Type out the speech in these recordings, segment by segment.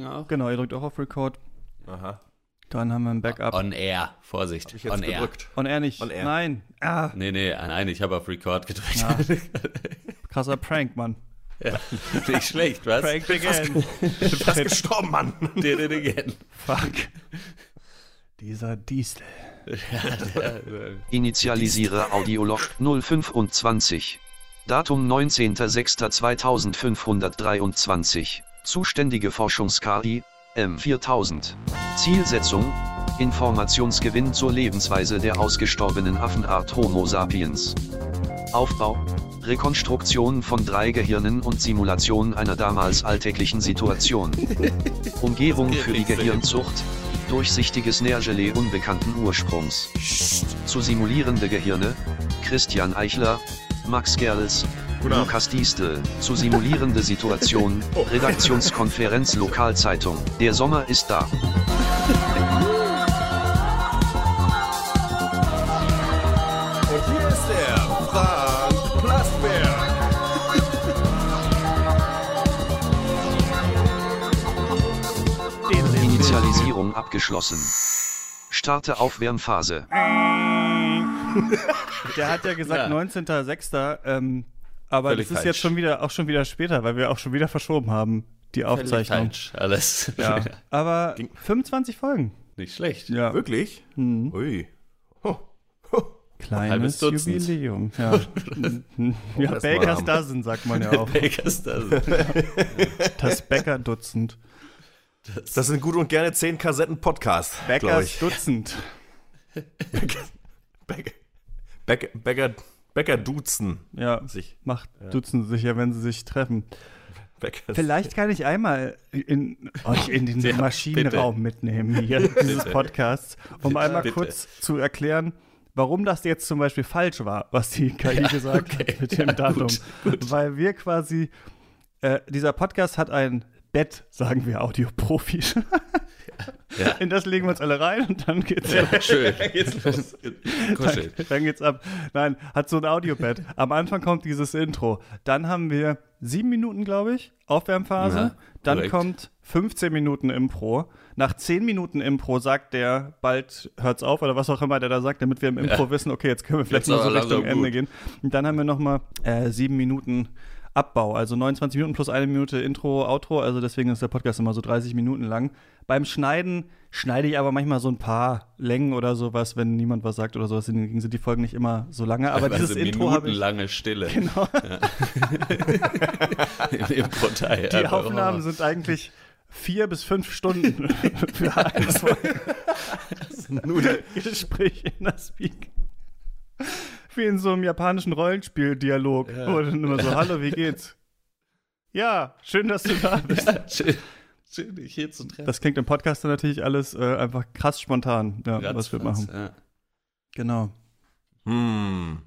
drücken auch. Genau, ihr drückt auch auf Record. Aha. Dann haben wir ein Backup. On Air, Vorsicht. Ich jetzt On Air. gedrückt. On Air nicht. On Air. Nein. Ah, Nee, nee, nein, ich habe auf Record gedrückt. Ja. krasser Prank, Mann. Ja. Nicht schlecht, was? Prank again. Fast gestorben, Mann. Did it again. Fuck. Dieser Diesel. Initialisiere Audiolog 025. Datum 19.06.2523. Zuständige Forschungs-KI M4000. Zielsetzung Informationsgewinn zur Lebensweise der ausgestorbenen Affenart Homo sapiens. Aufbau Rekonstruktion von drei Gehirnen und Simulation einer damals alltäglichen Situation. Umgebung für die Gehirnzucht. Durchsichtiges Nährgelee unbekannten Ursprungs. Zu simulierende Gehirne. Christian Eichler. Max Gerls. Lukas Diestel. Zu simulierende Situation. Redaktionskonferenz Lokalzeitung. Der Sommer ist da. Und hier ist er, Frank Plasberg. Initialisierung abgeschlossen. Starte Aufwärmphase. Der hat ja gesagt Ja. 19.06. Ähm, aber Völlig das ist falsch. jetzt schon wieder auch schon wieder später, weil wir auch schon wieder verschoben haben, die Völlig Aufzeichnung. falsch, alles. Ja. Aber 25 Folgen. Nicht schlecht. Ja. Wirklich? Mhm. Ui. Ho. Ho. Kleines Dutzend. Jubiläum. Ja, ja Bakers. Dozen, sagt man ja auch. Baker's Dozen. Das Bäcker-Dutzend. Das sind gut und gerne zehn Kassetten Podcast, glaube Bäckers ich. Dutzend. Bäcker, Bäcker, Bäcker, Bäcker duzen Ja, sich. macht Dutzend sicher, wenn sie sich treffen. Bäcker. Vielleicht kann ich einmal in, euch in den Ja, Maschinenraum mitnehmen hier dieses Podcasts, um einmal bitte. kurz zu erklären, warum das jetzt zum Beispiel falsch war, was die KI gesagt hat mit dem Ja, Datum. gut, Weil wir quasi, äh, dieser Podcast hat ein Bett, sagen wir Audioprofis. Ja. In das legen wir uns alle rein und dann geht's Ja, schön. Geht's los. Dann, dann geht's ab. Nein, hat so ein Audiobett. Am Anfang kommt dieses Intro. Dann haben wir sieben Minuten, glaube ich, Aufwärmphase. Ja, dann korrekt. kommt 15 Minuten Impro. Nach 10 Minuten Impro sagt der, bald hört's auf oder was auch immer der da sagt, damit wir im Impro wissen, okay, jetzt können wir vielleicht Jetzt mal so Richtung Ende gut. gehen. Und dann haben wir nochmal äh, sieben Minuten Abbau, also 29 Minuten plus eine Minute Intro, Outro, also deswegen ist der Podcast immer so 30 Minuten lang. Beim Schneiden schneide ich aber manchmal so ein paar Längen oder sowas, wenn niemand was sagt oder sowas, deswegen sind die Folgen nicht immer so lange, aber dieses also Intro habe ich minutenlange Stille. Genau. Im Impro-Teil. Die Aufnahmen sind eigentlich vier bis fünf Stunden für eine Folge. Nur die, Gespräch in der Speak. Wie in so einem japanischen Rollenspiel-Dialog. Ja. Wo dann immer so, hallo, wie geht's? Ja, schön, dass du da bist. Ja, schön, schön, dich hier zu treffen. Das klingt im Podcast dann natürlich alles äh, einfach krass spontan, ja, was wir machen. Ja. Genau. hm.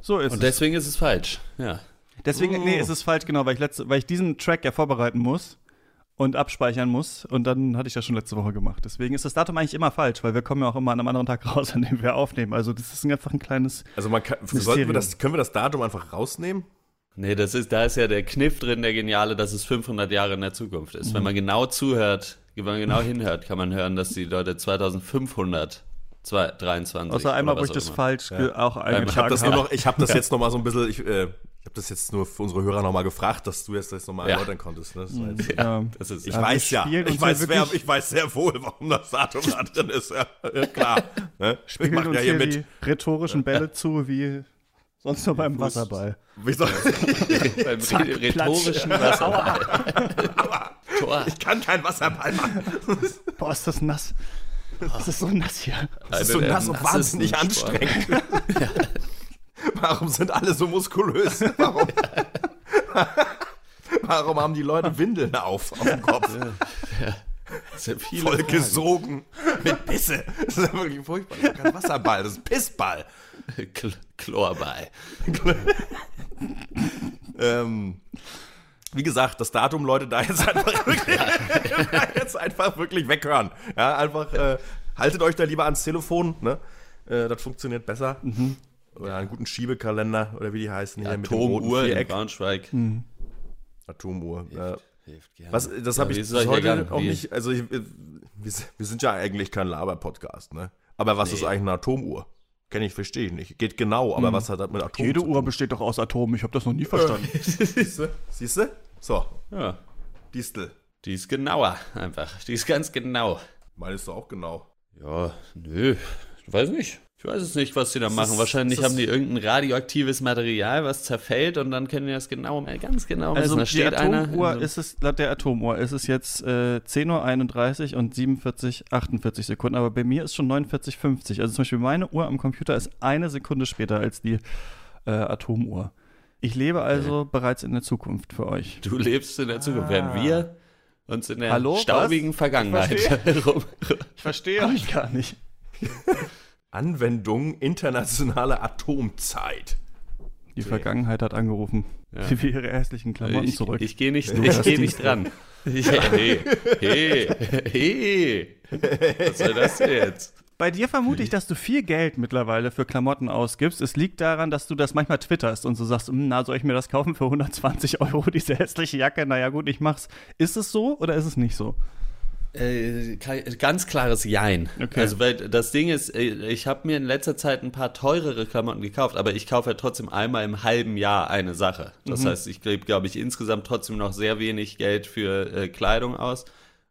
So ist Und es. deswegen ist es falsch. Ja. Deswegen, Oh. nee, es ist falsch, genau, weil ich, letzte, weil ich diesen Track ja vorbereiten muss und abspeichern muss. Und dann hatte ich das schon letzte Woche gemacht. Deswegen ist das Datum eigentlich immer falsch, weil wir kommen ja auch immer an einem anderen Tag raus, an dem wir aufnehmen. Also das ist einfach ein kleines. Also man kann, wir das, können wir das Datum einfach rausnehmen? Nee, das ist, da ist ja der Kniff drin, der geniale, dass es 500 Jahre in der Zukunft ist. Wenn Mhm. man genau zuhört, wenn man genau hinhört, kann man hören, dass die Leute 2500 zwei- 23 Außer einmal, wo ich das immer. falsch ge- auch Ich eingetragen habe das nur habe. noch, ich habe das jetzt noch mal so ein bisschen, ich, äh, ich habe das jetzt nur für unsere Hörer noch mal gefragt, dass du jetzt das noch mal Ja. erläutern konntest. Ne? Das Ja. Das ist, ich Ja, weiß ja, ich weiß, ja wer, ich weiß sehr wohl, warum das Datum da drin ist. Ja, ja, klar. Ne? Ich Spielen mache uns ja hier hier mit. die rhetorischen Bälle zu, wie sonst nur beim Wasserball. Wie soll, beim rhetorischen Wasser. Tor. ich kann kein Wasserball machen. Boah, ist das nass. Das ist so nass hier. Das ist so nass und wahnsinnig anstrengend. Warum sind alle so muskulös? Warum, warum haben die Leute Windeln auf, auf dem Kopf? Ist ja viele Voll Fragen. gesogen mit Bisse. Das ist ja wirklich furchtbar. Das ist kein Wasserball, das ist Pissball. Kl Chlorball. Ähm, wie gesagt, das Datum, Leute, da jetzt einfach wirklich, da jetzt einfach wirklich weghören. Ja, einfach äh, haltet euch da lieber ans Telefon, ne? Äh, das funktioniert besser. Oder einen guten Schiebekalender oder wie die heißen hier mit dem roten Atomuhr in. Braunschweig. Atomuhr. Ja. Hilft gerne. Was, das Ja, habe ich ist bis heute auch Wie- nicht. Also, ich, äh, wir, wir sind ja eigentlich kein Laber-Podcast, ne? Aber was ist Nee. eigentlich eine Atomuhr? Kenne ich, verstehe ich nicht. Geht genau, aber was hat das mit Atom Jede zu Uhr besteht doch aus Atomen. Ich habe das noch nie verstanden. Siehst du? Siehst du? So, Ja, Distel. die ist genauer einfach. Die ist ganz genau. Meinst du auch genau? Ja, nö, ich weiß nicht. Ich weiß es nicht, was die da machen. ist- Wahrscheinlich haben die irgendein radioaktives Material, was zerfällt und dann können die das genau, ganz genau messen. Also die einer. Atomuhr in so- ist es, laut der Atomuhr ist es jetzt äh, 10.31 Uhr und 47, 48 Sekunden, aber bei mir ist schon 49,50. Also zum Beispiel meine Uhr am Computer ist eine Sekunde später als die äh, Atomuhr. Ich lebe also bereits in der Zukunft für euch. Du lebst in der Zukunft, während wir uns in der Hallo, staubigen was? Vergangenheit Ich rum. Ich verstehe euch gar nicht. Anwendung internationale Atomzeit. Die Vergangenheit hat angerufen. Ja. Sie will ihre hässlichen Klamotten Ich, zurück. ich gehe nicht, ich geh nicht dran. Hey, hey, hey. Was soll das jetzt? Bei dir vermute ich, dass du viel Geld mittlerweile für Klamotten ausgibst. Es liegt daran, dass du das manchmal twitterst und so sagst, "Hm, na, soll ich mir das kaufen für 120 Euro, diese hässliche Jacke? Naja, gut, ich mach's. Ist es so oder ist es nicht so? Äh, ganz klares Jein. Okay. Also, weil das Ding ist, äh, ich habe mir in letzter Zeit ein paar teurere Klamotten gekauft, aber ich kaufe ja trotzdem einmal im halben Jahr eine Sache. Das Mhm. heißt, ich gebe, glaube ich, insgesamt trotzdem noch sehr wenig Geld für äh, Kleidung aus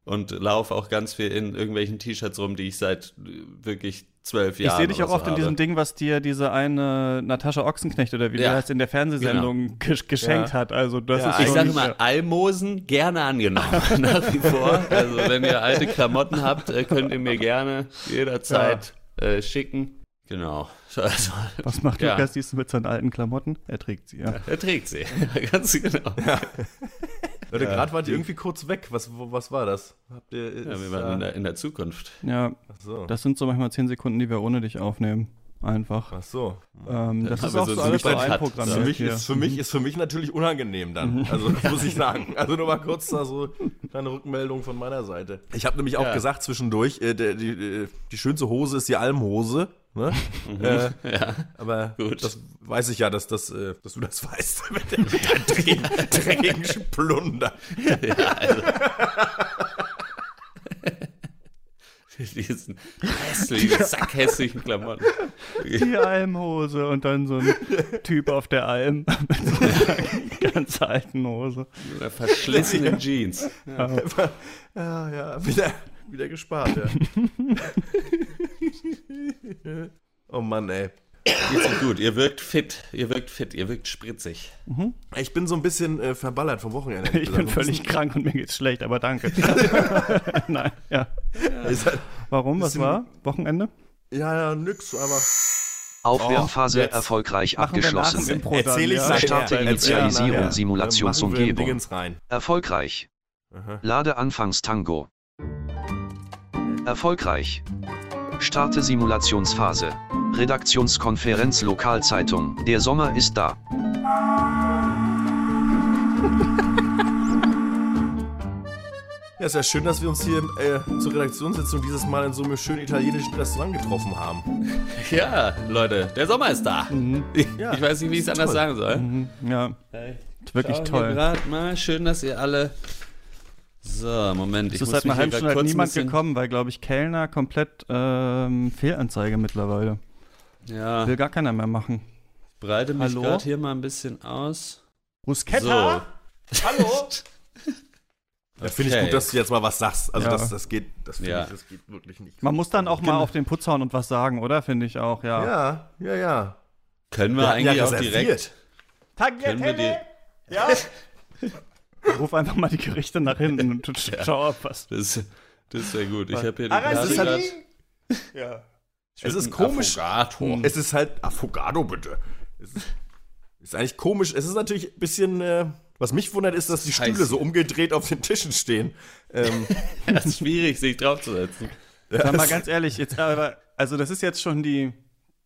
und laufe auch ganz viel in irgendwelchen T-Shirts rum, die ich seit äh, wirklich zwölf Ich Jahren sehe dich auch so oft in habe. diesem Ding, was dir diese eine Natascha Ochsenknecht oder wie Ja. heißt, in der Fernsehsendung gesch geschenkt Ja. hat. Also das Ja, ist Ich sage mal, Almosen gerne angenommen, nach wie vor. Also wenn ihr alte Klamotten habt, äh, könnt ihr mir gerne jederzeit äh, schicken. Genau. Also, Was macht Ja. Lukas du mit seinen alten Klamotten? Er trägt sie, ja. er trägt sie. Ganz genau. Leute, gerade wart ihr irgendwie kurz weg. Was, was war das? Habt ihr. Ja, ist wir waren in der, in der Zukunft. Ja, Ach so. das sind so manchmal 10 Sekunden, die wir ohne dich aufnehmen. Einfach. Ach so. Ähm, das haben ist auch so so alles so einprogrammiert. Für mich, hier. ist, für, mich, ist für mich natürlich unangenehm dann. Also, das muss ich sagen. Also, nur mal kurz da so eine Rückmeldung von meiner Seite. Ich habe nämlich auch Ja. gesagt zwischendurch, äh, der, die, äh, die schönste Hose ist die Almhose. Ne? Äh, Ja. aber Gut. das weiß ich ja, dass, das, äh, dass du das weißt. mit der, mit der dreckigen, dreckigen Splunder. ja also. Diesen hässlichen, sackhässlichen Klamotten. die Almhose und dann so ein Typ auf der Alm mit so einer ganz alten Hose. Mit einer verschlissenen Jeans. Ja, ja, wieder, wieder gespart, ja. Oh Mann, ey. Geht's Ihnen gut? Ihr wirkt fit. Ihr wirkt fit. Ihr wirkt spritzig. Ich bin so ein bisschen äh, verballert vom Wochenende. Ich bin völlig bisschen- krank und mir geht's schlecht, aber danke. Nein, ja. Halt- Warum? Was war? Wochenende? Ja, ja, nix, aber. Aufwärmphase Oh, erfolgreich Machen abgeschlossen. Impro dann, Erzähl ich ja? Starte Initialisierung, nachher. Simulationsumgebung. Erfolgreich. Aha. Lade Anfangstango. Erfolgreich. Starte Simulationsphase. Redaktionskonferenz Lokalzeitung. Der Sommer ist da. Ja, ist ja schön, dass wir uns hier äh, zur Redaktionssitzung dieses Mal in so einem schönen italienischen Restaurant getroffen haben. Ja, Leute, der Sommer ist da. Ich, Ja, ich weiß nicht, wie ich es anders sagen soll. Mhm, Ja, Hey, wirklich schau toll. mal. Schön, dass ihr alle. So, Moment. Es Ich ist muss seit einer halben Stunde halt niemand bisschen- gekommen, weil, glaube ich, Kellner komplett ähm, Fehlanzeige mittlerweile. Ja, Will gar keiner mehr machen. breite mich gerade hier mal ein bisschen aus. Bruschetta? Hallo? Da finde ich gut, dass du jetzt mal was sagst. Also Ja. das, das geht, das finde Ja. ich, das geht wirklich nicht. Man muss dann auch mal auf den Putz hauen und was sagen, oder? Finde ich auch, ja. Ja, ja, ja. Können wir Ja, eigentlich ja, auch direkt. Können wir die, Ja. Ruf einfach mal die Gerichte nach hinten und schau ab was. das, das wäre gut. Ich habe hier die Karte ist halt- grad. Ja. Es ist komisch. Affogato. Es ist halt Affogato, bitte. Es ist, ist eigentlich komisch. Es ist natürlich ein bisschen. Äh, was mich wundert, ist, dass die Scheiße. Stühle so umgedreht auf den Tischen stehen. Ähm, Das ist schwierig, sich draufzusetzen. Sag mal ganz ehrlich, jetzt aber, also das ist jetzt schon die,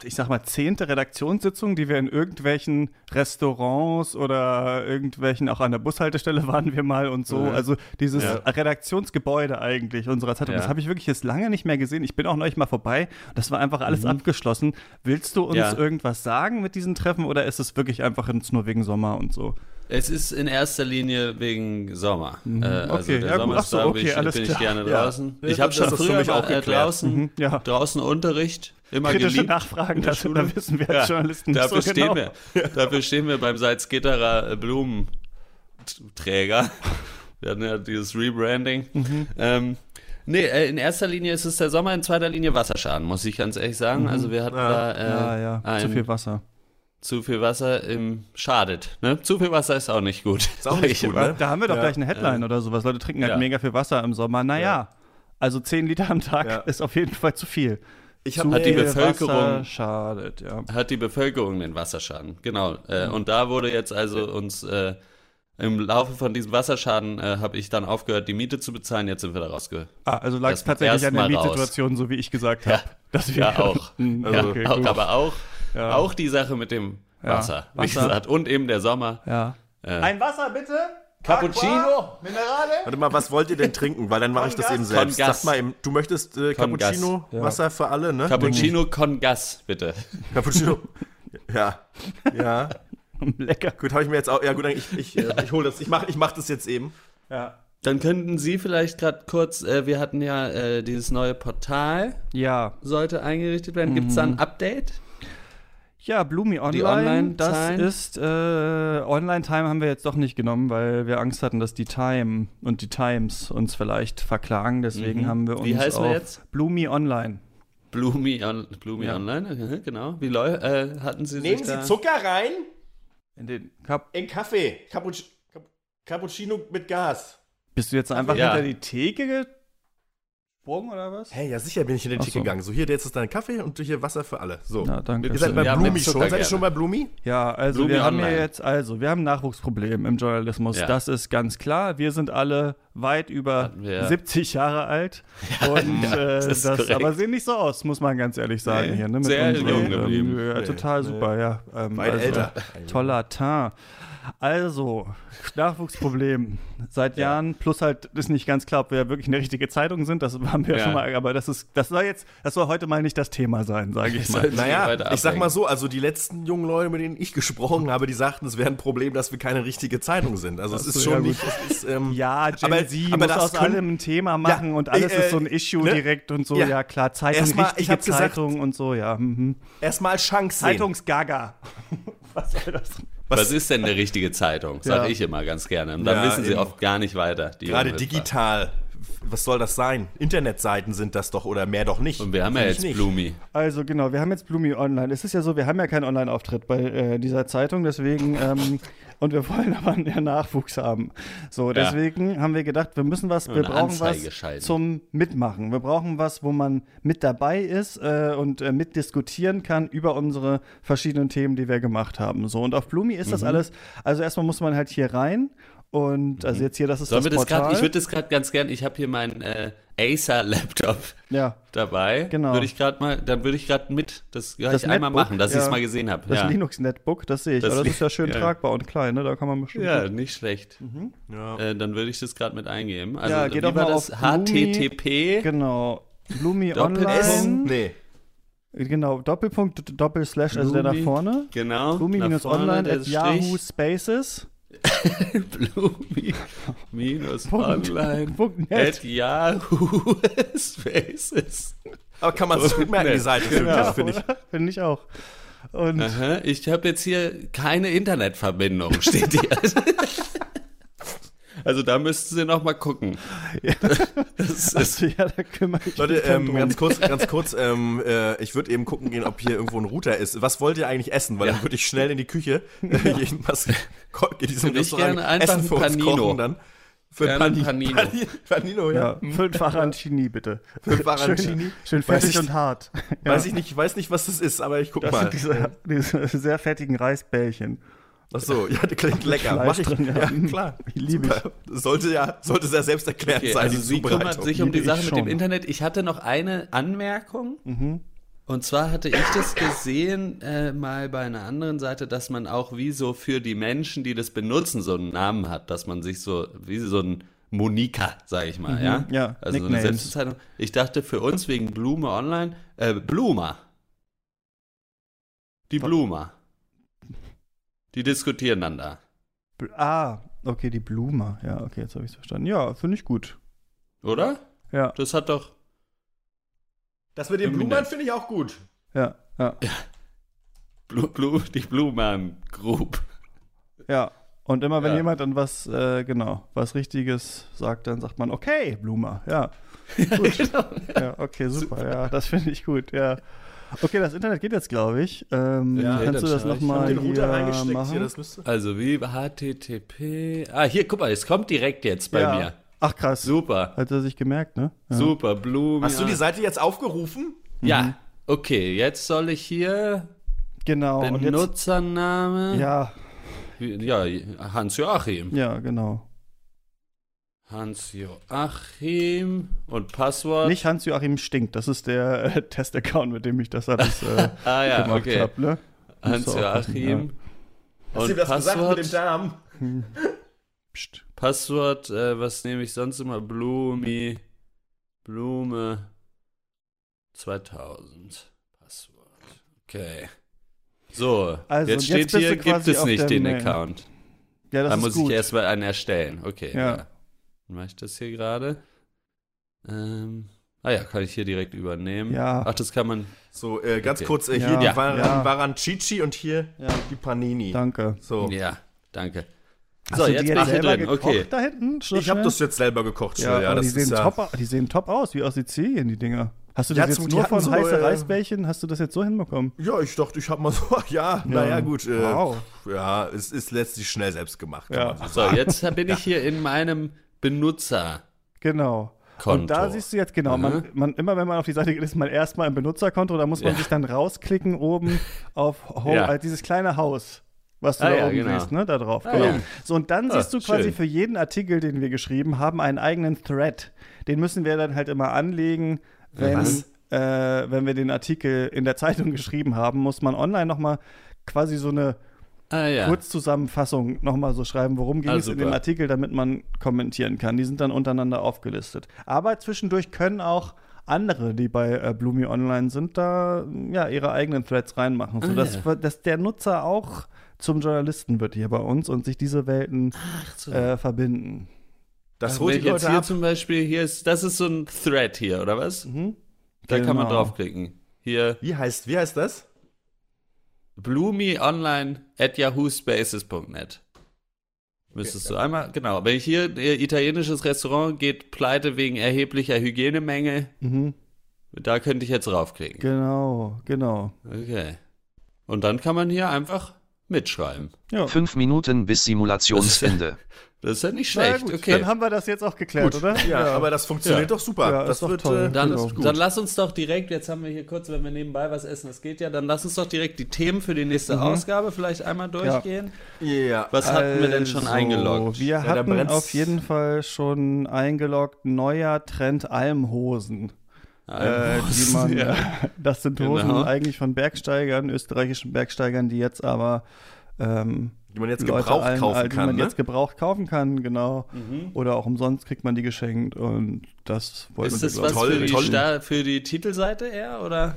ich sag mal, zehnte Redaktionssitzung, die wir in irgendwelchen Restaurants oder irgendwelchen, auch an der Bushaltestelle waren wir mal und so. Ja. Also dieses Ja. Redaktionsgebäude eigentlich unserer Zeitung, Ja. das habe ich wirklich jetzt lange nicht mehr gesehen. Ich bin auch neulich mal vorbei. Das war einfach alles abgeschlossen. Willst du uns Ja. irgendwas sagen mit diesen Treffen oder ist es wirklich einfach jetzt nur wegen Sommer und so? Es ist in erster Linie wegen Sommer. Mhm. Äh, also Okay, der ja, gut. Sommer Ach ist so, okay, bin, ich, alles bin ich klar. gerne Ja. draußen. Das Ich habe schon für früher mich auch äh, draußen, Mhm, ja. draußen Unterricht immer Kritische geliebt. Nachfragen, das, Schule. da wissen wir als Ja, Journalisten nicht dafür so stehen genau. wir, dafür stehen wir beim Salzgitterer äh, Blumenträger. Wir hatten ja dieses Rebranding. Mhm. Ähm, nee, äh, in erster Linie ist es der Sommer, in zweiter Linie Wasserschaden, muss ich ganz ehrlich sagen. Also wir hatten da äh, Mhm. Ja, ja, ein, zu viel Wasser. zu viel Wasser im schadet. Ne? Zu viel Wasser ist auch nicht gut. Ist auch nicht ich gut, ne? Da haben wir doch Ja. gleich eine Headline oder sowas. Leute trinken halt Ja. mega viel Wasser im Sommer. Naja, also 10 Liter am Tag Ja. ist auf jeden Fall zu viel. Ich Zu habe Hat die Bevölkerung- Wasser schadet, ja. hat die Bevölkerung den Wasserschaden. Genau. Äh, Und da wurde jetzt also uns äh, im Laufe von diesem Wasserschaden äh, habe ich dann aufgehört, die Miete zu bezahlen. Jetzt sind wir da rausge. Ah, also lag es tatsächlich an der mal raus. Mietsituation, so wie ich gesagt habe. Ja. Dass wir Ja, auch. Hm, Ja, okay, auch, aber auch, Ja. auch die Sache mit dem Ja. Wasser, wie Wasser. gesagt. Und eben der Sommer. Ja. Äh, Ein Wasser bitte? Cappuccino? Minerale? Warte mal, was wollt ihr denn trinken? Weil dann mache ich das eben selbst. Sag mal, eben, du möchtest äh, Gas. Cappuccino, Ja. Wasser für alle, ne? Cappuccino con Gas, bitte. Cappuccino. Ja. Ja. Lecker. Gut, habe ich mir jetzt auch. Ja, gut, dann ich, ich, äh, ich hole das. Ich mache ich mach das jetzt eben. Ja. Dann könnten Sie vielleicht gerade kurz, äh, wir hatten ja äh, dieses neue Portal, Ja. sollte eingerichtet werden. Gibt es da ein Update? Ja, Bloomy Online, Online-Time? das ist, äh, Online-Time haben wir jetzt doch nicht genommen, weil wir Angst hatten, dass die Time und die Times uns vielleicht verklagen. Deswegen Mhm. haben wir uns Wie heißen wir auf jetzt? Bloomy Online. Bloomy, on, Bloomy Ja. Online, genau. Wie läu äh, hatten Sie Nehmen sich Sie da? Zucker rein In den Cup. in Kaffee. Cappuc Cap Cappuccino mit Gas. Bist du jetzt einfach Ja. hinter die Theke gesprungen oder was? Hey, ja, sicher bin ich in den Tick so. gegangen. So, hier, jetzt ist dein Kaffee und hier Wasser für alle. So. Na, danke. Ihr seid bei Ja, Zucker schon. Seid ihr schon bei Bloomy? Ja, also Bloomy wir haben ja Online. jetzt, also wir haben ein Nachwuchsproblem im Journalismus. Ja. Das ist ganz klar. Wir sind alle weit über Hatten wir- 70 Jahre alt. und ja, äh, das das, aber sehen nicht so aus, muss man ganz ehrlich sagen Nee, hier. Ne? Mit sehr jung geblieben. Ähm, ja, Nee, total nee. super, ja. Ähm, Weit also, älter. Toller Teint. Also, Nachwuchsproblem seit Jahren, plus halt ist nicht ganz klar, ob wir wirklich eine richtige Zeitung sind, das haben wir ja. Ja. schon mal, aber das ist, das soll jetzt, das soll heute mal nicht das Thema sein, sage ich mal. Naja, ich sag mal so, also die letzten jungen Leute, mit denen ich gesprochen habe, die sagten, es wäre ein Problem, dass wir keine richtige Zeitung sind. Also es Ach ist schon ja, nicht, es ist, ähm, Ja, Gen aber- Z aber muss das aus können- allem ein Thema machen und alles äh, ist so ein Issue ne? direkt und so. Ja. Ja, klar, Zeitung, Erstmal, ich richtige hab gesagt- Zeitung und so, ja. Mhm. erstmal Chance. Zeitungsgaga. Was soll das? Was, ist denn eine richtige Zeitung? Sag Ja. ich immer ganz gerne. Und dann Ja, wissen sie eben. oft gar nicht weiter. die Gerade digital. Was soll das sein? Internetseiten sind das doch oder mehr doch nicht. Und wir haben ja jetzt nicht. Bloomy. Also genau, wir haben jetzt Bloomy Online. Es ist ja so, wir haben ja keinen Online-Auftritt bei äh, dieser Zeitung, deswegen ähm, und wir wollen aber mehr Nachwuchs haben. So, deswegen haben wir gedacht, wir müssen was, wir brauchen Anzeige was schalten. zum Mitmachen. Wir brauchen was, wo man mit dabei ist äh, und äh, mitdiskutieren kann über unsere verschiedenen Themen, die wir gemacht haben. So und auf Bloomy ist Mhm. das alles. Also erstmal muss man halt hier rein und also jetzt hier, das ist Mhm. Sollen wir das grad, Portal. ich würde das gerade ganz gern, ich habe hier meinen äh, Acer-Laptop ja, dabei. Genau. Würde ich gerade mal, dann würde ich gerade mit das Das einmal Netbook, machen, dass ich ja. es mal gesehen habe. das Ja. Linux-Netbook, das sehe ich. Das aber das ist ja schön ja. tragbar und klein, ne? Da kann man bestimmt ja, nicht schlecht. Ja. Äh, dann würde ich das gerade mit eingeben. Also, Ja, geht wie doch mal das? auf. HTTP. Genau. Bloomy Doppel S? Online. Nee. Genau, Doppelpunkt, Doppelslash, also der da vorne. Genau. vorne at Yahoo Strich. Spaces. Bloomy minus online at. Yahoo Spaces. Aber kann man sich gut merken, die. Seite, ich. Finde ich. Finde ich auch. Und Aha, ich habe jetzt hier keine Internetverbindung, steht hier. Also da müssten Sie noch mal gucken. Das ist, also, ja, da kümmere ich Leute, mich ähm, ganz kurz, ganz kurz, ähm, äh, ich würde eben gucken gehen, ob hier irgendwo ein Router ist. Was wollt ihr eigentlich essen? Weil dann würde ich schnell in die Küche äh, irgendwas in diesem Restaurant gerne einfach Essen ein für uns Panino. kochen dann. Für Pani- Panino. Pani- Panino, ja. Ja, fünf Arancini, bitte. Fünf Arancini. Schön, schön ich- und hart. Ja. Weiß ich nicht, weiß nicht, was das ist, aber ich guck Das mal. sind diese, diese sehr fettigen Reisbällchen. Ach so, ja, das klingt lecker. Fleisch Mach ich, drin, ja. ja. klar. Liebe ich. Sollte ja, sollte sehr selbsterklärend okay, sein, also Sie kümmert sich um die Sache mit dem. Internet. Ich hatte noch eine Anmerkung. Mhm. Und zwar hatte ich das gesehen äh, mal bei einer anderen Seite, dass man auch wie so für die Menschen, die das benutzen, so einen Namen hat, dass man sich so wie so ein Monika, sage ich mal, ja? Mhm. ja, Also eine Nicknames. Selbstzeitung. Ich dachte für uns wegen Blume Online, äh, Bluma. Die Bluma. Die diskutieren dann da. Bl- Ah, okay, die Blume. Ja, okay, jetzt habe ich es verstanden. Ja, finde ich gut. Oder? Ja, Das hat doch. Das mit den Blumen finde ich auch gut. ja, ja, Blu, Blu, die Blumen Group. ja. Und immer wenn Ja. jemand dann was, äh, genau, was Richtiges sagt, dann sagt man, okay, Blume. Ja, gut. Genau. ja, okay, super. Ja, das finde ich gut. Ja. Okay, das Internet geht jetzt, glaube ich. Ähm, Ja, kannst du das nochmal machen? hier. Also wie HTTP. Ah, hier, guck mal, es kommt direkt jetzt bei ja. mir. Ach krass. Super. Hat er sich gemerkt, ne? Ja. Super, Blumen. Hast du die Seite jetzt aufgerufen? Ja, okay, jetzt soll ich hier Genau. Und jetzt, Benutzername. ja, Ja, Hans-Joachim. ja, genau. Hans-Joachim und Passwort. Nicht Hans-Joachim stinkt, das ist der äh, Test-Account, mit dem ich das alles äh, ah ja, gemacht okay. habe. Ne? Hans-Joachim. Hast du das gesagt mit dem Passwort, Namen? Psst. Passwort äh, was nehme ich sonst immer? Blumi, Blume 2000. Passwort. Okay. So, Also, jetzt jetzt steht du hier, gibt es auf nicht den Mail. Account. Ja, das Da ist muss gut. ich erstmal einen erstellen. Okay. Ja. Ja. Dann mache ich das hier gerade. Ähm, ah ja, kann ich hier direkt übernehmen. Ja. Ach, das kann man. So, äh, ganz Okay. kurz, äh, hier Ja, die ja. Varancici und hier Ja. die Panini. Danke. So. Ja, danke. Hast So, du jetzt die bin ich drin. gekocht Okay. da hinten? So Ich habe das jetzt selber gekocht, ja, schnell, ja. das die, ist sehen ja, top, die sehen top aus, wie aus Sizilien, die Dinger. Hast du Ja, das zum- jetzt nur von so, heiße äh, Reisbällchen, hast du das jetzt so hinbekommen? Ja, ich dachte, ich habe mal so, ja, naja, gut. Äh, Wow. Ja, es ist letztlich schnell selbst gemacht. Ja. so jetzt bin ich hier in meinem Benutzer. Genau. Konto. Und da siehst du jetzt, genau, man, Mhm. man, immer wenn man auf die Seite geht, ist man erstmal im Benutzerkonto, da muss man Ja. sich dann rausklicken oben auf Home, Ja. also dieses kleine Haus, was du Ah, da ja, oben genau. siehst, ne, da drauf. Ah, genau. So, und dann Ah, siehst du quasi schön. für jeden Artikel, den wir geschrieben haben, einen eigenen Thread. Den müssen wir dann halt immer anlegen, wenn, äh, wenn wir den Artikel in der Zeitung geschrieben haben, muss man online nochmal quasi so eine Ah ja. Kurzzusammenfassung nochmal so schreiben, worum ging Ah, es in dem Artikel, damit man kommentieren kann. Die sind dann untereinander aufgelistet. Aber zwischendurch können auch andere, die bei äh, Bloomy Online sind, da ja ihre eigenen Threads reinmachen, Ah, sodass ja. dass der Nutzer auch zum Journalisten wird hier bei uns und sich diese Welten so. äh, verbinden. Das holt wenn die ich jetzt hier ab. zum Beispiel, hier ist, das ist so ein Thread hier, oder was? Mhm. Da kann man Genau. draufklicken. Hier, Wie heißt, wie heißt das? bloomy.online at yahoospaces.net. Müsstest du einmal, genau. Wenn ich hier, äh, italienisches Restaurant geht pleite wegen erheblicher Hygienemenge, Mhm. da könnte ich jetzt draufklicken. Genau, genau. Okay. Und dann kann man hier einfach mitschreiben. Ja. Fünf Minuten bis Simulationsende. Das ist ja nicht schlecht. gut, okay. Dann haben wir das jetzt auch geklärt, Gut. oder? Ja, aber das funktioniert Ja. doch super. Ja, das ist doch wird toll. äh, Dann, Genau. dann lass uns doch direkt, jetzt haben wir hier kurz, wenn wir nebenbei was essen, das geht ja, dann lass uns doch direkt die Themen für die nächste Mhm. Ausgabe vielleicht einmal durchgehen. ja. Was hatten wir denn schon Also, eingeloggt? Wir hatten auf jeden Fall schon eingeloggt neuer Trend Almhosen. Äh, die man, ja. das sind Hosen Genau. eigentlich von Bergsteigern, österreichischen Bergsteigern, die jetzt aber ähm, Die man jetzt Leute gebraucht allen- kaufen all- die kann, man ne? jetzt gebraucht kaufen kann, genau. Mhm. Oder auch umsonst kriegt man die geschenkt und das wollten Ist das was toll, für, die toll. Sta- für die Titelseite eher, oder?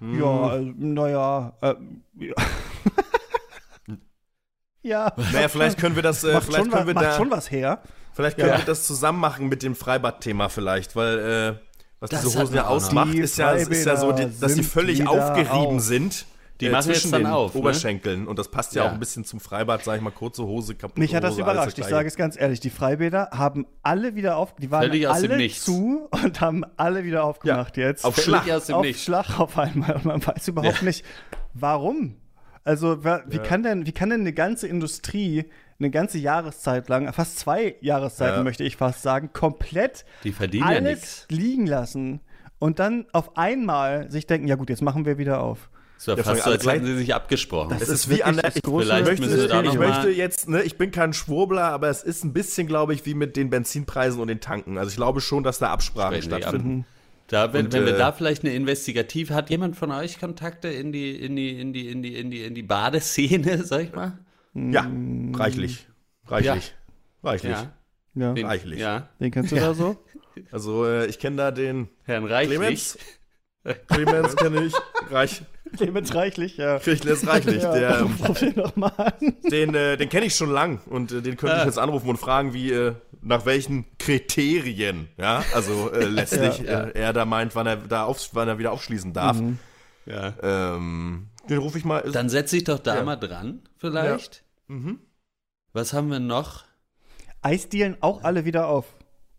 Ja, also, naja. Äh, ja. ja. Naja, vielleicht können wir das, äh, Macht, vielleicht schon, können was, wir macht da, schon was her. vielleicht können Ja. wir das zusammen machen mit dem Freibad-Thema vielleicht, weil äh, was Das diese Hosen ja ausmacht, Die ist ja, ist ja so, die, dass die Freibäder völlig aufgerieben auf. sind. Die äh, machen jetzt zwischen dann den auf, ne? Oberschenkeln und das passt ja, Ja. auch ein bisschen zum Freibad, sag ich mal, kurze Hose, kaputte Mich hat das Hose, überrascht. Ich sage es ganz ehrlich. Die Freibäder haben alle wieder auf, die waren Völlig alle zu und haben alle wieder aufgemacht jetzt. Auf Schlag. aus dem auf Nichts. Schlag auf einmal. Und man weiß überhaupt nicht, warum. Also wie kann denn, wie kann denn eine ganze Industrie eine ganze Jahreszeit lang, fast zwei Jahreszeiten Ja. möchte ich fast sagen, komplett Die verdienen ja alles nichts. liegen lassen und dann auf einmal sich denken, ja gut, jetzt machen wir wieder auf. Es war Ja, fast so, als hätten sie sich abgesprochen. Es Das ist wie an der, das ich, möchte, da ich möchte jetzt, ne, ich bin kein Schwurbler, aber es ist ein bisschen, glaube ich, wie mit den Benzinpreisen und den Tanken. Also ich glaube schon, dass da Absprachen Sprechen stattfinden. Da, wenn, Und, wenn wir äh, da vielleicht eine Investigativ, hat jemand von euch Kontakte in die, in die, in die, in die, in die, in die Badeszene, sag ich mal? Ja, reichlich. Reichlich. Reichlich. Ja. Ja. Den, Reichlich. Ja. Den kennst du da so? Also äh, ich kenne da den Herrn Reichlich. Clemens. Clemens kenne ich. Reich, Clemens Reichlich, ja. Clemens Reichlich, ja. der, Ruf den doch mal an. den, äh, den kenne ich schon lang und äh, den könnte ich Ah. jetzt anrufen und fragen, wie, äh, nach welchen Kriterien, ja, also äh, letztlich Ja, ja. Äh, er da meint, wann er, da auf, wann er wieder aufschließen darf. Ja. Ähm, den rufe ich mal. Dann setz dich doch da Ja. mal dran, vielleicht. Mhm. Was haben wir noch? Eisdielen auch alle wieder auf.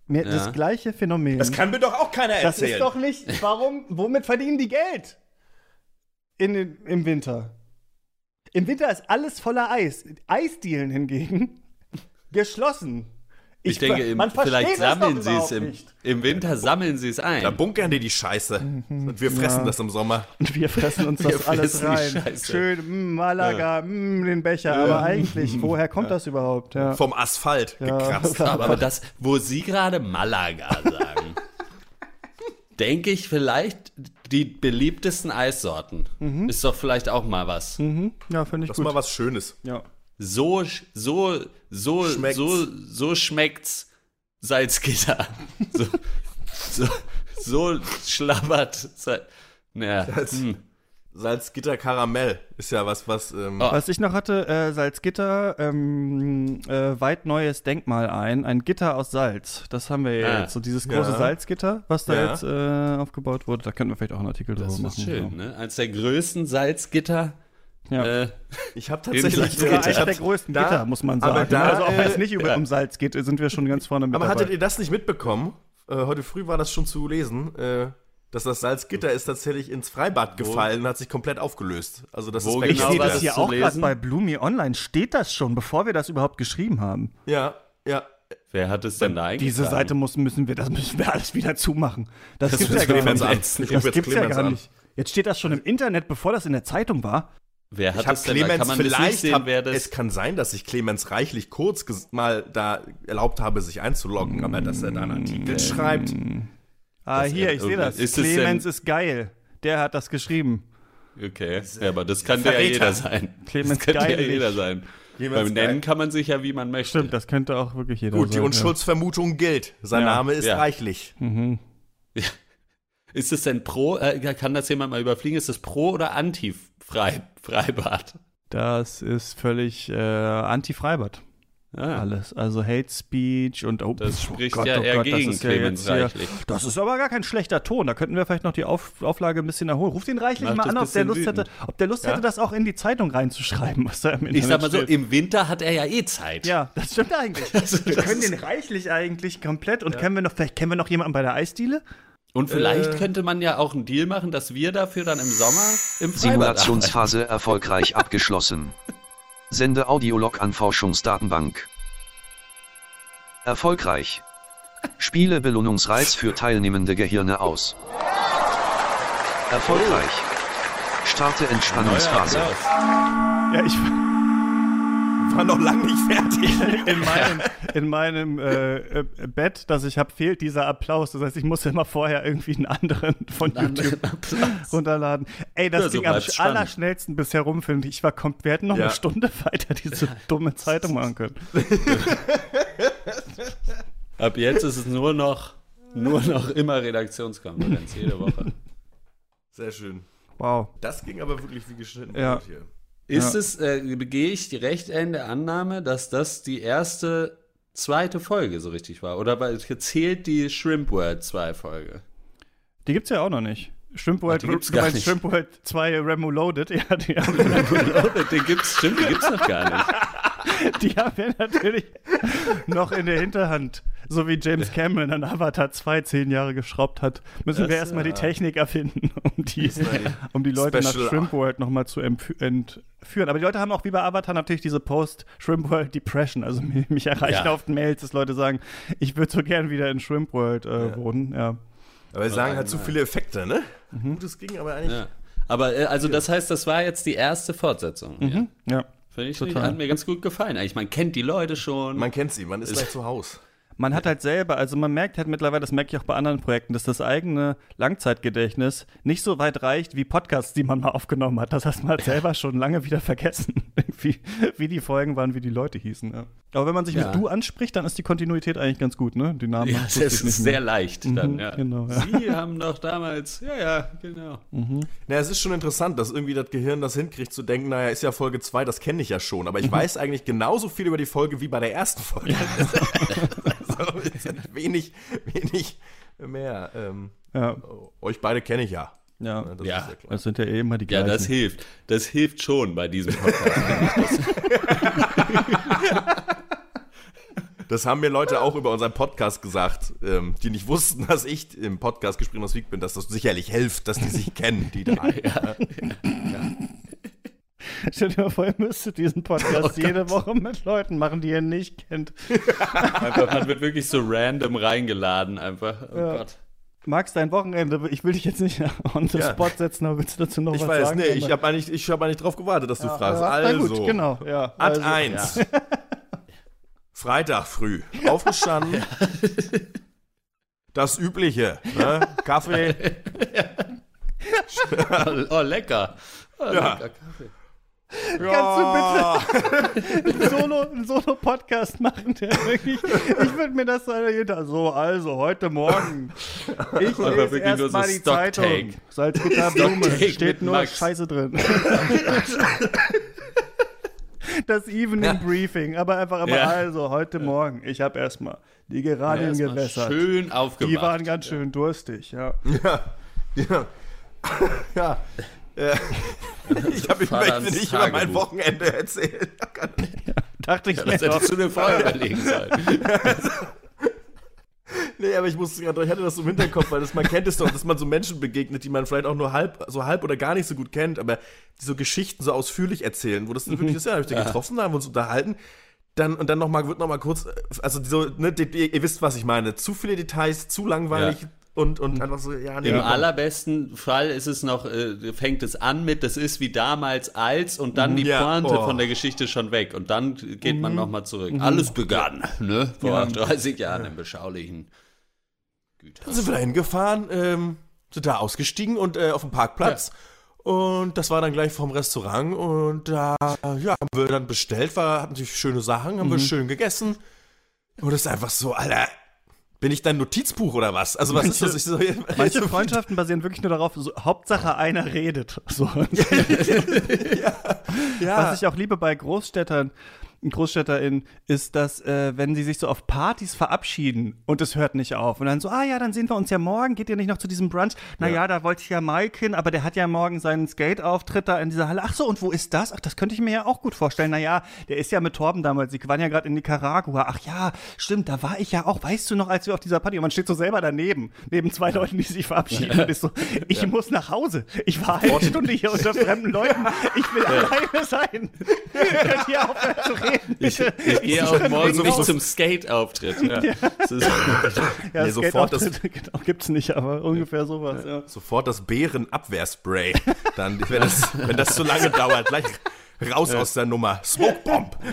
Mir, Ja. Das gleiche Phänomen. Das kann mir doch auch keiner Das erzählen. ist doch nicht. Warum? Womit verdienen die Geld? In, den- Im Winter. Im Winter ist alles voller Eis. Eisdielen hingegen geschlossen. Ich, denke, ver- im, vielleicht sammeln sie es im, im Winter, sammeln sie es da ein. bunkern die die Scheiße. Und wir fressen Ja. das im Sommer. Und wir fressen uns Wir das alles rein. Schön, mm, Malaga, mm, den Becher. Aber eigentlich, woher kommt das überhaupt? Ja. Vom Asphalt Ja. gekratzt. Aber das, wo Sie gerade Malaga sagen, denke ich vielleicht die beliebtesten Eissorten. Ist doch vielleicht auch mal was. Mhm. Ja, finde ich Das ist gut. mal was Schönes. ja. So, so, so, Schmeckt's. so, so schmeckt's Salzgitter. So, so, so schlabbert. Naja, hm. Salzgitter Karamell ist ja was, was. Ähm, Oh. Was ich noch hatte, äh, Salzgitter, ähm, äh, weit neues Denkmal ein, ein Gitter aus Salz. Das haben wir ja Ah. jetzt, so dieses große Ja. Salzgitter, was da Ja. jetzt äh, aufgebaut wurde. Da könnten wir vielleicht auch einen Artikel das drüber ist machen. schön, ne? Eins der größten Salzgitter. Ja. Äh, ich habe tatsächlich. Salzgitter. Sogar ich eines der größten da- Gitter, muss man aber sagen. da, also auch wenn es äh, nicht über, ja. um Salz geht, sind wir schon ganz vorne mit aber dabei. hattet ihr das nicht mitbekommen? Äh, heute früh war das schon zu lesen, äh, dass das Salzgitter ist tatsächlich ins Freibad gefallen und hat sich komplett aufgelöst. Also das Wo ist ich genau sehe war das das hier auch gerade bei Bloomy Online. Steht das schon, bevor wir das überhaupt geschrieben haben? Ja, ja. wer hat es denn da eingetragen? Diese Seite muss, müssen wir, das müssen wir alles wieder zumachen. Das, Das gibt's ja müssen gar nicht. Ich Das gibt's ja gar nicht. Jetzt steht das schon im Internet, bevor das in der Zeitung war. Wer hat Ich habe es denn? Clemens, Kann vielleicht sehen, hab, wer das es kann sein, dass ich Clemens reichlich kurz mal da erlaubt habe, sich einzuloggen, aber dass er da einen Artikel schreibt. Ah, hier, ich sehe das. ist Clemens ist geil. Der hat das geschrieben. Okay, ja, aber das kann ja Verräter. jeder sein. Clemens das könnte ja jeder sein. Clemens Beim Geil- Nennen kann man sich ja, wie man möchte. Stimmt, das könnte auch wirklich jeder Gut, die sein. Unschuldsvermutung gilt. Sein Ja. Name ist Ja. reichlich. Ist es denn pro, äh, kann das jemand mal überfliegen, ist es pro oder anti -Frei Freibad? Ja. Das ist völlig äh, anti-Freibad. Ah, Alles. Also Hate Speech und oh, Das oh spricht Gott, ja oh eher Gott, das gegen ist ja Clemens hier- Reichlich. Das ist aber gar kein schlechter Ton. Da könnten wir vielleicht noch die Auf Auflage ein bisschen erholen. Ruf den Reichlich Macht mal das an, ob der Lust wütend. hätte, ob der Lust hätte, das auch in die Zeitung reinzuschreiben, was da im Internet Ich sag mal so, steht. im Winter hat er ja eh Zeit. Ja, das stimmt eigentlich. Also wir das können den reichlich eigentlich komplett und kennen wir noch, vielleicht kennen wir noch jemanden bei der Eisdiele? Und vielleicht Äh. könnte man ja auch einen Deal machen, dass wir dafür dann im Sommer im Freibad Simulationsphase erfolgreich abgeschlossen. Sende Audiolog an Forschungsdatenbank. Erfolgreich. Spiele Belohnungsreiz für teilnehmende Gehirne aus. Erfolgreich. Starte Entspannungsphase. Ja, ich War noch lange nicht fertig. in meinem, in meinem äh, äh, Bett, das ich habe, fehlt dieser Applaus. Das heißt, ich muss immer vorher irgendwie einen anderen von YouTube runterladen. Ey, das Ja, so ging am spannend. allerschnellsten bisher rum, finde ich. Ich war kommt, wir hätten noch Ja. eine Stunde weiter diese dumme Zeitung machen können. Ab jetzt ist es nur noch, nur noch immer Redaktionskonferenz, jede Woche. Sehr schön. Wow. Das ging aber wirklich wie geschnitten. Ja. Hier. Ist Ja. es, äh, gehe ich die recht in der Annahme, dass das die erste, zweite Folge so richtig war? Oder weil zählt die Shrimp World 2 Folge? Die gibt's ja auch noch nicht. Shrimp World, die gibt's gar nicht. Shrimp World 2 Remoloaded, ja, die haben, den gibt's, stimmt, die gibt's noch gar nicht. die haben wir natürlich noch in der Hinterhand. So wie James Cameron an Avatar 2 zehn Jahre geschraubt hat, müssen wir Das, erstmal die ja. Technik erfinden, um die, um die Leute Special- nach Shrimp World nochmal zu entführen. Aber die Leute haben auch wie bei Avatar natürlich diese Post-Shrimp World Depression. Also mich, mich erreichen Ja. oft Mails, dass Leute sagen, ich würde so gern wieder in Shrimp World äh, wohnen. Ja. Aber wir sagen halt zu einmal. viele Effekte, ne? Mhm. Gut, es ging aber eigentlich. Ja. Aber äh, also das heißt, das war jetzt die erste Fortsetzung. Ja. ja. Finde ich, Total. hat mir ganz gut gefallen. Eigentlich, man kennt die Leute schon. Man kennt sie, man ist gleich zu Hause. Man hat halt selber, also man merkt halt mittlerweile, das merke ich auch bei anderen Projekten, dass das eigene Langzeitgedächtnis nicht so weit reicht wie Podcasts, die man mal aufgenommen hat. Das heißt, man hat selber schon lange wieder vergessen. Wie, wie die Folgen waren, wie die Leute hießen. Ja. Aber wenn man sich Ja. mit du anspricht, dann ist die Kontinuität eigentlich ganz gut, ne? Die Namen Ja, das sich ist nicht sehr mehr. leicht Mhm, dann, ja. genau, ja. Sie haben doch damals, ja, ja, genau. Na, es ist schon interessant, dass irgendwie das Gehirn das hinkriegt, zu denken, naja, ist ja Folge 2, das kenne ich ja schon. Aber ich weiß eigentlich genauso viel über die Folge wie bei der ersten Folge. also, wenig, wenig mehr. Ähm, Ja, euch beide kenne ich ja. Ja. Das Ja. ist ja klar. Das sind ja eh immer die Ja, gleichen. das hilft. Das hilft schon bei diesem Podcast. Das haben mir Leute auch über unseren Podcast gesagt, ähm, die nicht wussten, dass ich im Podcast Gespräch aus Week bin, dass das sicherlich hilft, dass die sich kennen, die drei. Stell dir mal vor, ihr müsstet diesen Podcast Oh jede Woche mit Leuten machen, die ihr nicht kennt. einfach, man wird wirklich so random reingeladen, einfach. Oh Ja. Gott. Max, dein Wochenende, ich will dich jetzt nicht on the Ja. spot setzen, aber willst du dazu noch Ich was weiß, sagen? nee, ich habe eigentlich, ich hab eigentlich drauf gewartet, dass du fragst. ja, Also, na gut, genau, ja. Ad Also, 1. Freitag früh. Aufgestanden. Das Übliche. Ne? Kaffee. Oh, oh, lecker. Oh, Ja. lecker Kaffee. Ja. einen Solo, einen Solo-Podcast machen, der wirklich, ich würde mir das so dahinter, so, also, heute Morgen, ich lese erst nur so mal die. Zeitung, Salzgitter Blume, steht nur Max. Scheiße drin. Das Evening Ja. Briefing, aber einfach immer, Ja. also, heute Morgen, ich habe erstmal die Geranien Erstmal gewässert. Schön aufgemacht. Die waren ganz schön durstig, ja. Ja. Ja. ja. Äh, ich habe möchte nicht über mein. Wochenende erzählen. Dachte ich Das mir doch. hättest du dir vorher überlegen sollen. Nee, aber ich musste gerade, ich hatte das so im Hinterkopf, weil das, man kennt es doch, dass man so Menschen begegnet, die man vielleicht auch nur halb, so halb oder gar nicht so gut kennt, aber die so Geschichten so ausführlich erzählen, wo das dann wirklich ist, ja, hab ich den getroffen, da haben wir uns unterhalten, dann, und dann nochmal, wird nochmal kurz, also so, ne, die, ihr wisst, was ich meine, zu viele Details, zu langweilig Ja. Und, und einfach so, ja, nee, Im komm. allerbesten Fall ist es noch, äh, fängt es an mit, das ist wie damals als und dann die Ja, Pointe oh. von der Geschichte schon weg und dann geht man nochmal zurück. Alles begann, ne? Vor Ja. 30 Jahren im beschaulichen Güter. Dann sind wir da hingefahren, ähm, sind da ausgestiegen und äh, auf dem Parkplatz. Und das war dann gleich vom Restaurant und da, ja, haben wir dann bestellt, war, hatten natürlich schöne Sachen, haben wir schön gegessen. Und das ist einfach so, Alter, bin ich dein Notizbuch oder was? Also was ist das? Ich so, Manche Freundschaften basieren wirklich nur darauf, so, Hauptsache einer redet. So. ja, Was ich auch liebe bei Großstädtern, GroßstädterInnen, ist, dass, äh, wenn sie sich so auf Partys verabschieden und es hört nicht auf und dann so, ah ja, dann sehen wir uns ja morgen, geht ihr nicht noch zu diesem Brunch? Naja, da wollte ich ja Mike hin, aber der hat ja morgen seinen Skate-Auftritt da in dieser Halle. Ach so, und wo ist das? Ach, das könnte ich mir ja auch gut vorstellen. Naja, der ist ja mit Torben damals, sie waren ja gerade in Nicaragua. Ach ja, stimmt, da war ich ja auch, weißt du noch, als wir auf dieser Party, und man steht so selber daneben, neben zwei Leuten, die sich verabschieden und ist so, ich muss nach Hause. Ich war eine Stunde hier unter fremden Leuten. Ich will alleine sein. Könnt ihr aufhören zu reden? Ich, ich gehe auch morgen nicht zum Skate-Auftritt. Ja. Das ist, Ja, Nee, sofort das- Skate-Auftritt, genau, gibt's nicht, aber ungefähr sowas. Ja. sofort das Bärenabwehrspray. Dann, wenn das, wenn das zu lange dauert, gleich raus aus der Nummer. Smoke Bomb.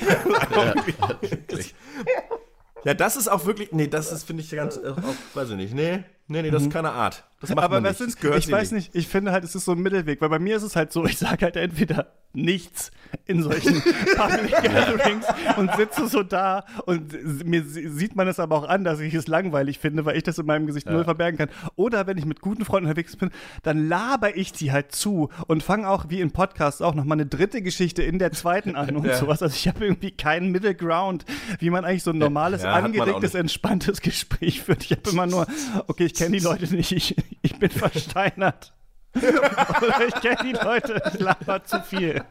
Ja, das ist auch wirklich, nee, das ist, finde ich, ganz, äh, auch, weiß ich nicht, nee, nee, nee, das ist keine Art. Das macht Aber man was nicht. sind, ich weiß nicht, ich finde halt, es ist so ein Mittelweg, weil bei mir ist es halt so, ich sage halt entweder nichts in solchen Public Gatherings und sitze so da und mir sie- sieht man es aber auch an, dass ich es langweilig finde, weil ich das in meinem Gesicht null verbergen kann. Oder wenn ich mit guten Freunden unterwegs bin, dann laber ich die halt zu und fange auch, wie in Podcasts auch, nochmal eine dritte Geschichte in der zweiten an und Ja. sowas. Also ich habe irgendwie keinen Middle Ground, wie man eigentlich so ein normales, Ja, nicht. entspanntes Gespräch führt. Ich habe immer nur, okay, ich kenne die Leute nicht, ich, ich bin versteinert. Oder ich kenne die Leute, ich laber zu viel.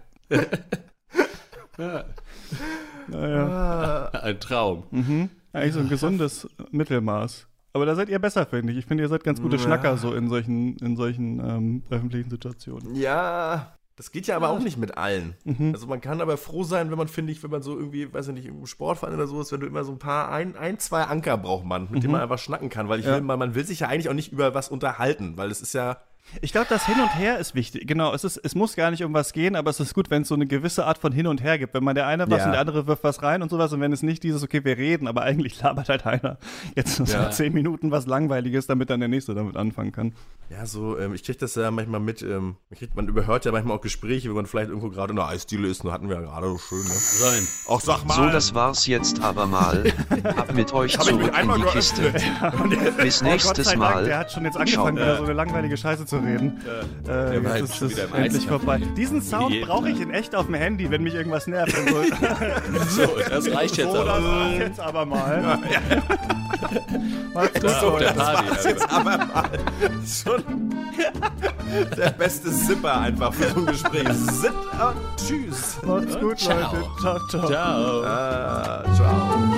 Naja, ein Traum. eigentlich so ein gesundes Mittelmaß. Aber da seid ihr besser, finde ich. Ich finde, ihr seid ganz gute Schnacker so in solchen, in solchen ähm, öffentlichen Situationen. Ja, das geht ja aber auch nicht mit allen. Mhm. Also man kann aber froh sein, wenn man, finde ich, wenn man so irgendwie, weiß ich nicht, im Sportverein oder sowas, wenn du immer so ein paar, ein, ein zwei Anker braucht man, mit denen man einfach schnacken kann, weil ich Mhm. Ja. will, man, man will sich ja eigentlich auch nicht über was unterhalten, weil es ist ja, Ich glaube, das Hin und Her ist wichtig. Genau, es, ist, es muss gar nicht um was gehen, aber es ist gut, wenn es so eine gewisse Art von Hin und Her gibt. Wenn man der eine was Ja. und der andere wirft was rein und sowas und wenn es nicht dieses, okay, wir reden, aber eigentlich labert halt einer jetzt Ja. zehn Minuten was Langweiliges, damit dann der Nächste damit anfangen kann. Ja, so, ähm, ich krieg das ja manchmal mit, ähm, man, kriegt, man überhört ja manchmal auch Gespräche, wenn man vielleicht irgendwo gerade in der Eisdiele ist, nur hatten wir ja gerade so schön, ne? Sein. Auch sag mal. So, das war's jetzt aber mal. Ab mit euch hab ich mich zurück in einmal die Kiste. geöffnet. Bis Oh Gott nächstes Dank, Mal. der hat schon jetzt angefangen, Ciao. wieder so eine langweilige Scheiße zu reden. Äh, Der war jetzt jetzt ist es endlich vorbei. Diesen Sound brauche ich in echt auf dem Handy, wenn mich irgendwas nervt. Und so, So, das reicht jetzt so, das aber. war's jetzt aber mal. Macht's gut, Das auf der Leute. Party. Das jetzt aber mal schon der beste Zipper einfach für so ein Gespräch. Zip und tschüss. Macht's gut, Ciao. Leute. Ciao, ciao. Ciao. Ah, ciao.